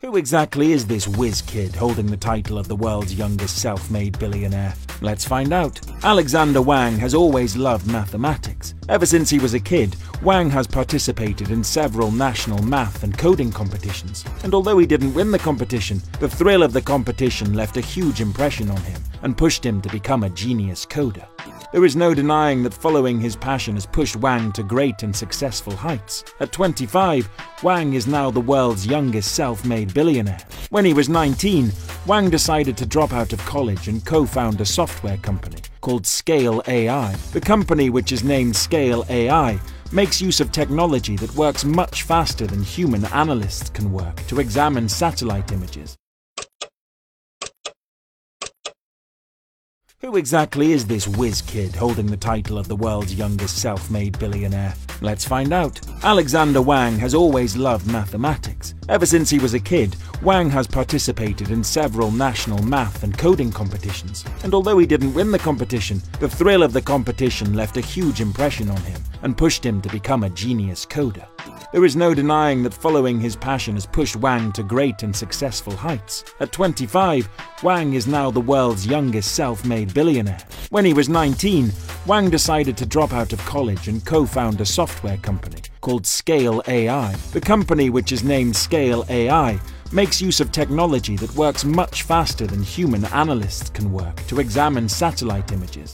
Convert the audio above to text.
Who exactly is this whiz kid holding the title of the world's youngest self made billionaire? Let's find out. Alexander Wang has always loved mathematics. Ever since he was a kid, Wang has participated in several national math and coding competitions. And although he didn't win the competition, the thrill of the competition left a huge impression on him and pushed him to become a genius coder. There is no denying that following his passion has pushed Wang to great and successful heights. At 25, Wang is now the world's youngest self made billionaire. When he was 19, Wang decided to drop out of college and co found a software company called Scale AI. The company, which is named Scale AI, makes use of technology that works much faster than human analysts can work to examine satellite images. Who exactly is this whiz kid holding the title of the world's youngest self made billionaire? Let's find out. Alexander Wang has always loved mathematics. Ever since he was a kid, Wang has participated in several national math and coding competitions. And although he didn't win the competition, the thrill of the competition left a huge impression on him and pushed him to become a genius coder. There is no denying that following his passion has pushed Wang to great and successful heights. At 25, Wang is now the world's youngest self made billionaire. When he was 19, Wang decided to drop out of college and co found a software company called Scale AI. The company, which is named Scale AI, makes use of technology that works much faster than human analysts can work to examine satellite images.